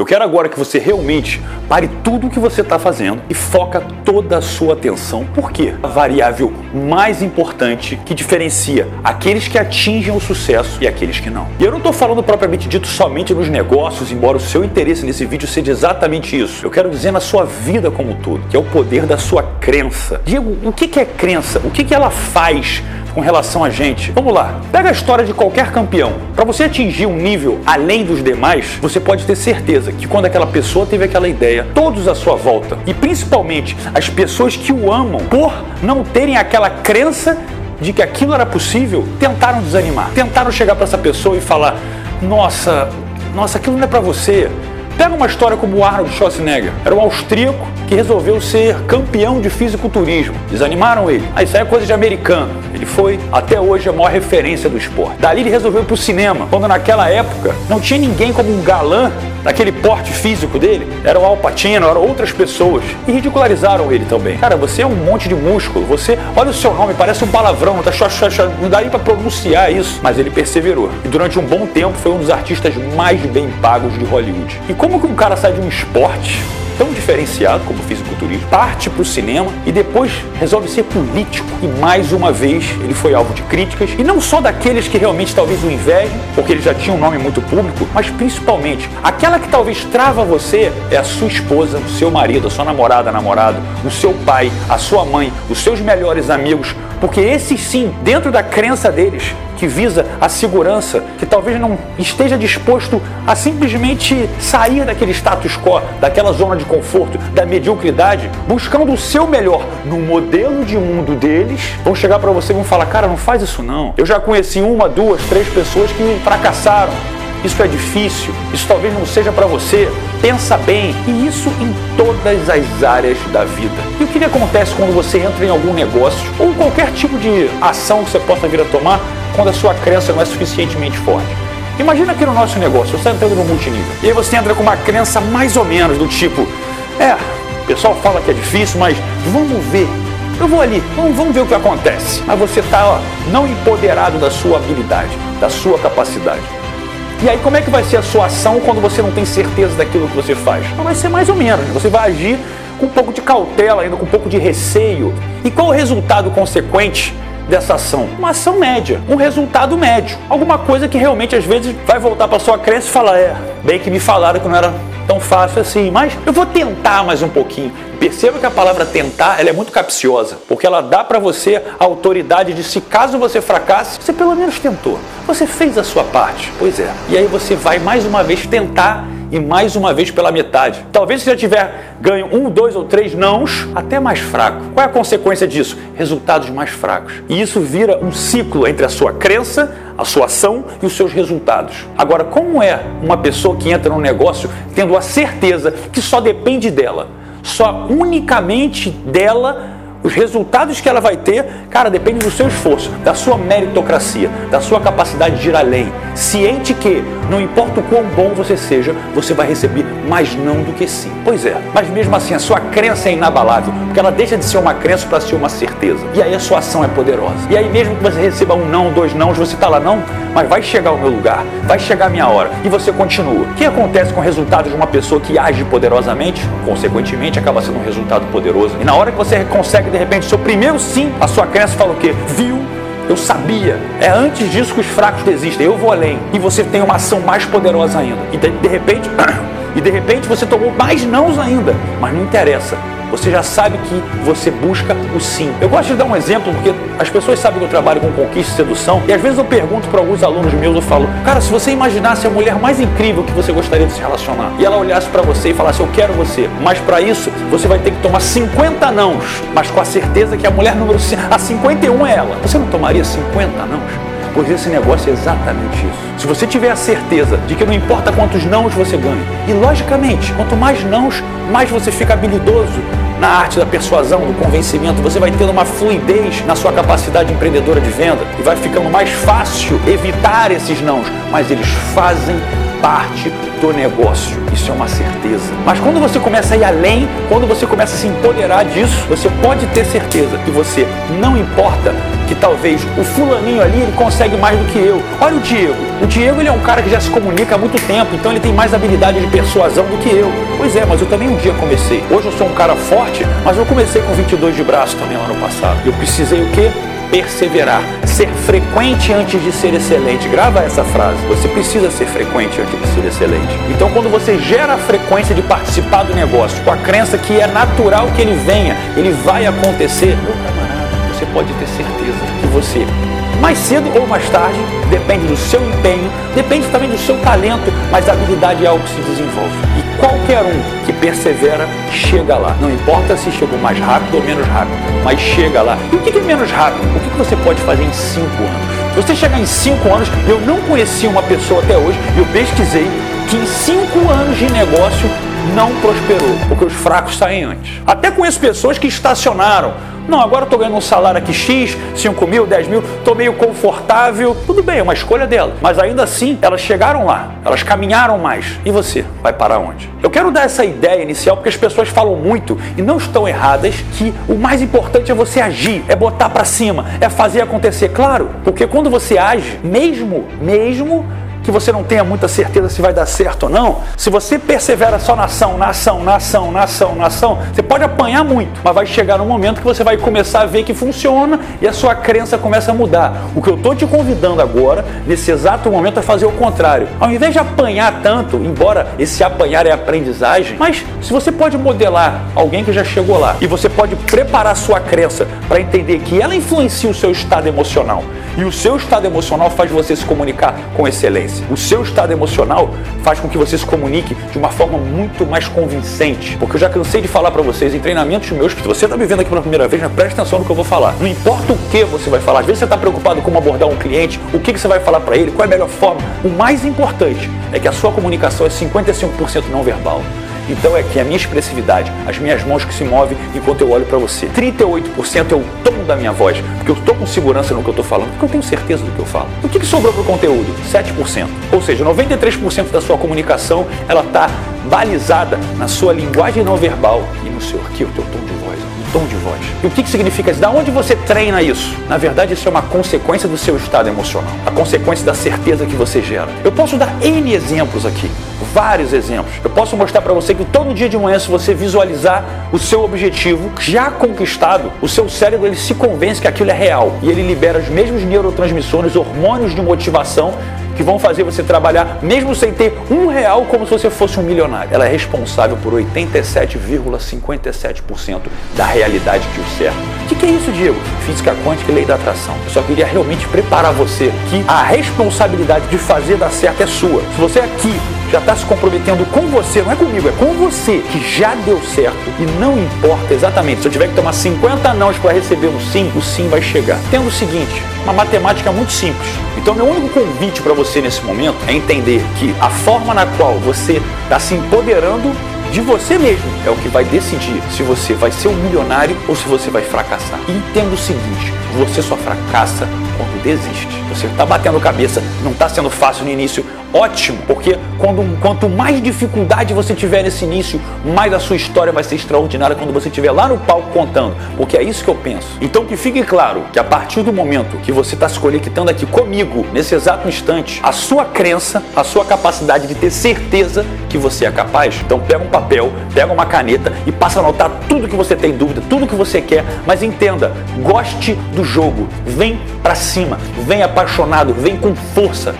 Eu quero agora que você realmente pare tudo o que você está fazendo e foca toda a sua atenção. Por quê? A variável mais importante que diferencia aqueles que atingem o sucesso e aqueles que não. E eu não estou falando propriamente dito somente nos negócios, embora o seu interesse nesse vídeo seja exatamente isso. Eu quero dizer na sua vida como um todo, que é o poder da sua crença. Diego, o que é crença? O que ela faz com relação a gente. Vamos lá, pega a história de qualquer campeão. Para você atingir um nível além dos demais, você pode ter certeza que quando aquela pessoa teve aquela ideia, todos à sua volta, e principalmente as pessoas que o amam, por não terem aquela crença de que aquilo era possível, tentaram desanimar. Tentaram chegar para essa pessoa e falar: "Nossa, nossa, aquilo não é para você. Pega uma história como o Arnold Schwarzenegger. Era um austríaco que resolveu ser campeão de fisiculturismo. Desanimaram ele. Ah, isso aí é coisa de americano. Ele foi, até hoje, a maior referência do esporte. Dali ele resolveu ir pro cinema, quando naquela época não tinha ninguém como um galã daquele porte físico dele. Era o Al Pacino, eram outras pessoas. E ridicularizaram ele também. Cara, você é um monte de músculo. Você, olha o seu nome, parece um palavrão. Tá não dá nem pra pronunciar isso. Mas ele perseverou. E durante um bom tempo foi um dos artistas mais bem pagos de Hollywood. E como que um cara sai de um esporte tão diferenciado como o fisiculturismo, parte para o cinema e depois resolve ser político. E mais uma vez ele foi alvo de críticas, e não só daqueles que realmente talvez o invejem, porque ele já tinha um nome muito público, mas principalmente aquela que talvez trava você é a sua esposa, o seu marido, a sua namorada, namorado, o seu pai, a sua mãe, os seus melhores amigos, porque esses sim, dentro da crença deles, que visa a segurança, que talvez não esteja disposto a simplesmente sair daquele status quo, daquela zona de conforto, da mediocridade, buscando o seu melhor no modelo de mundo deles, vão chegar para você e vão falar: cara, não faz isso não. Eu já conheci uma, duas, três pessoas que fracassaram. Isso é difícil, isso talvez não seja para você. Pensa bem, e isso em todas as áreas da vida. E o que acontece quando você entra em algum negócio ou qualquer tipo de ação que você possa vir a tomar? quando a sua crença não é suficientemente forte. Imagina que no nosso negócio, você está entrando no multinível, e aí você entra com uma crença mais ou menos do tipo, é, o pessoal fala que é difícil, mas vamos ver. Eu vou ali, vamos, vamos ver o que acontece. Mas você está não empoderado da sua habilidade, da sua capacidade. E aí, como é que vai ser a sua ação quando você não tem certeza daquilo que você faz? Vai ser mais ou menos. Você vai agir com um pouco de cautela, ainda com um pouco de receio. E qual o resultado consequente dessa ação? Uma ação média, um resultado médio. Alguma coisa que realmente às vezes vai voltar para sua crença e falar: é, bem que me falaram que não era tão fácil assim, mas eu vou tentar mais um pouquinho. Perceba que a palavra tentar ela é muito capciosa, porque ela dá para você a autoridade de se caso você fracasse, você pelo menos tentou. Você fez a sua parte. Pois é. E aí você vai mais uma vez tentar e mais uma vez pela metade. Talvez você já tiver ganho um, dois ou três nãos, até mais fraco. Qual é a consequência disso? Resultados mais fracos. E isso vira um ciclo entre a sua crença, a sua ação e os seus resultados. Agora, como é uma pessoa que entra num negócio tendo a certeza que só depende dela, só unicamente dela os resultados que ela vai ter, cara, depende do seu esforço, da sua meritocracia, da sua capacidade de ir além. Ciente que, não importa o quão bom você seja, você vai receber mais não do que sim. Pois é, mas mesmo assim a sua crença é inabalável, porque ela deixa de ser uma crença para ser uma certeza. E aí a sua ação é poderosa. E aí mesmo que você receba um não, dois não, você está lá não, mas vai chegar o meu lugar, vai chegar a minha hora. E você continua. O que acontece com o resultado de uma pessoa que age poderosamente? Consequentemente, acaba sendo um resultado poderoso. E na hora que você consegue de repente, seu primeiro sim, a sua crença fala o quê? Viu? Eu sabia. É antes disso que os fracos desistem. Eu vou além. E você tem uma ação mais poderosa ainda. E de, de repente, e de repente você tomou mais nãos ainda. Mas não interessa você já sabe que você busca o sim. Eu gosto de dar um exemplo porque as pessoas sabem que eu trabalho com conquista e sedução e às vezes eu pergunto para alguns alunos meus, eu falo, cara, se você imaginasse a mulher mais incrível que você gostaria de se relacionar e ela olhasse para você e falasse, eu quero você, mas para isso você vai ter que tomar 50 nãos, mas com a certeza que a mulher número a 51 é ela. Você não tomaria 50 nãos? Pois esse negócio é exatamente isso. Se você tiver a certeza de que não importa quantos nãos você ganha, e logicamente, quanto mais nãos, mais você fica habilidoso na arte da persuasão, do convencimento, você vai tendo uma fluidez na sua capacidade empreendedora de venda e vai ficando mais fácil evitar esses nãos, mas eles fazem parte do negócio. Isso é uma certeza. Mas quando você começa a ir além, quando você começa a se empoderar disso, você pode ter certeza que você não importa que talvez o fulaninho ali ele consegue mais do que eu. Olha o Diego. O Diego ele é um cara que já se comunica há muito tempo, então ele tem mais habilidade de persuasão do que eu. Pois é, mas eu também um dia comecei. Hoje eu sou um cara forte, mas eu comecei com 22 de braço também lá no passado. Eu precisei o quê? perseverar, ser frequente antes de ser excelente. Grava essa frase. Você precisa ser frequente antes de ser excelente. Então, quando você gera a frequência de participar do negócio, com a crença que é natural que ele venha, ele vai acontecer, você pode ter certeza que você mais cedo ou mais tarde, depende do seu empenho, depende também do seu talento, mas a habilidade é algo que se desenvolve. E qualquer um que persevera chega lá. Não importa se chegou mais rápido ou menos rápido, mas chega lá. E o que é menos rápido? O que você pode fazer em cinco anos? Você chegar em cinco anos, eu não conhecia uma pessoa até hoje, eu pesquisei que em cinco anos de negócio não prosperou, porque os fracos saem antes. Até conheço pessoas que estacionaram não, agora estou ganhando um salário aqui X, 5 mil, 10 mil, estou meio confortável. Tudo bem, é uma escolha dela. Mas ainda assim, elas chegaram lá, elas caminharam mais. E você vai parar onde? Eu quero dar essa ideia inicial porque as pessoas falam muito e não estão erradas que o mais importante é você agir, é botar para cima, é fazer acontecer. Claro, porque quando você age, mesmo, mesmo que você não tenha muita certeza se vai dar certo ou não, se você persevera só na ação, na ação, na ação, na ação, na ação, você pode apanhar muito, mas vai chegar um momento que você vai começar a ver que funciona e a sua crença começa a mudar. O que eu estou te convidando agora, nesse exato momento, é fazer o contrário. Ao invés de apanhar tanto, embora esse apanhar é aprendizagem, mas se você pode modelar alguém que já chegou lá e você pode preparar sua crença para entender que ela influencia o seu estado emocional e o seu estado emocional faz você se comunicar com excelência. O seu estado emocional faz com que você se comunique de uma forma muito mais convincente. Porque eu já cansei de falar para vocês em treinamentos meus, se você está me vendo aqui pela primeira vez, preste atenção no que eu vou falar. Não importa o que você vai falar, às vezes você está preocupado com como abordar um cliente, o que, que você vai falar para ele, qual é a melhor forma. O mais importante é que a sua comunicação é 55% não verbal. Então é que a minha expressividade, as minhas mãos que se movem enquanto eu olho para você. 38% é o tom da minha voz, porque eu estou com segurança no que eu estou falando, porque eu tenho certeza do que eu falo. O que, que sobrou para o conteúdo? 7%. Ou seja, 93% da sua comunicação ela está balizada na sua linguagem não verbal e no seu o teu tom de voz tom de voz. E o que, que significa isso? Da onde você treina isso? Na verdade, isso é uma consequência do seu estado emocional, a consequência da certeza que você gera. Eu posso dar N exemplos aqui vários exemplos. Eu posso mostrar para você que todo dia de manhã, se você visualizar o seu objetivo já conquistado, o seu cérebro ele se convence que aquilo é real e ele libera os mesmos neurotransmissores, hormônios de motivação que vão fazer você trabalhar mesmo sem ter um real como se você fosse um milionário. Ela é responsável por 87,57% da realidade que o cerca. O que, que é isso, Diego? Física quântica e lei da atração. Eu só queria realmente preparar você que a responsabilidade de fazer dar certo é sua. Se você aqui já está se comprometendo com você, não é comigo, é com você, que já deu certo e não importa exatamente. Se eu tiver que tomar 50 nãos para receber um sim, o sim vai chegar. Tendo o seguinte, uma matemática muito simples. Então, meu único convite para você nesse momento é entender que a forma na qual você está se empoderando de você mesmo é o que vai decidir se você vai ser um milionário ou se você vai fracassar. E entenda o seguinte: você só fracassa quando desiste. Você está batendo cabeça, não está sendo fácil no início, ótimo, porque quando, quanto mais dificuldade você tiver nesse início, mais a sua história vai ser extraordinária quando você estiver lá no palco contando, porque é isso que eu penso. Então que fique claro que a partir do momento que você está se conectando aqui comigo, nesse exato instante, a sua crença, a sua capacidade de ter certeza que você é capaz, então pega um papel, pega uma caneta e passa a anotar tudo que você tem dúvida, tudo que você quer, mas entenda, goste do jogo, vem para cima, vem apaixonado, vem com força.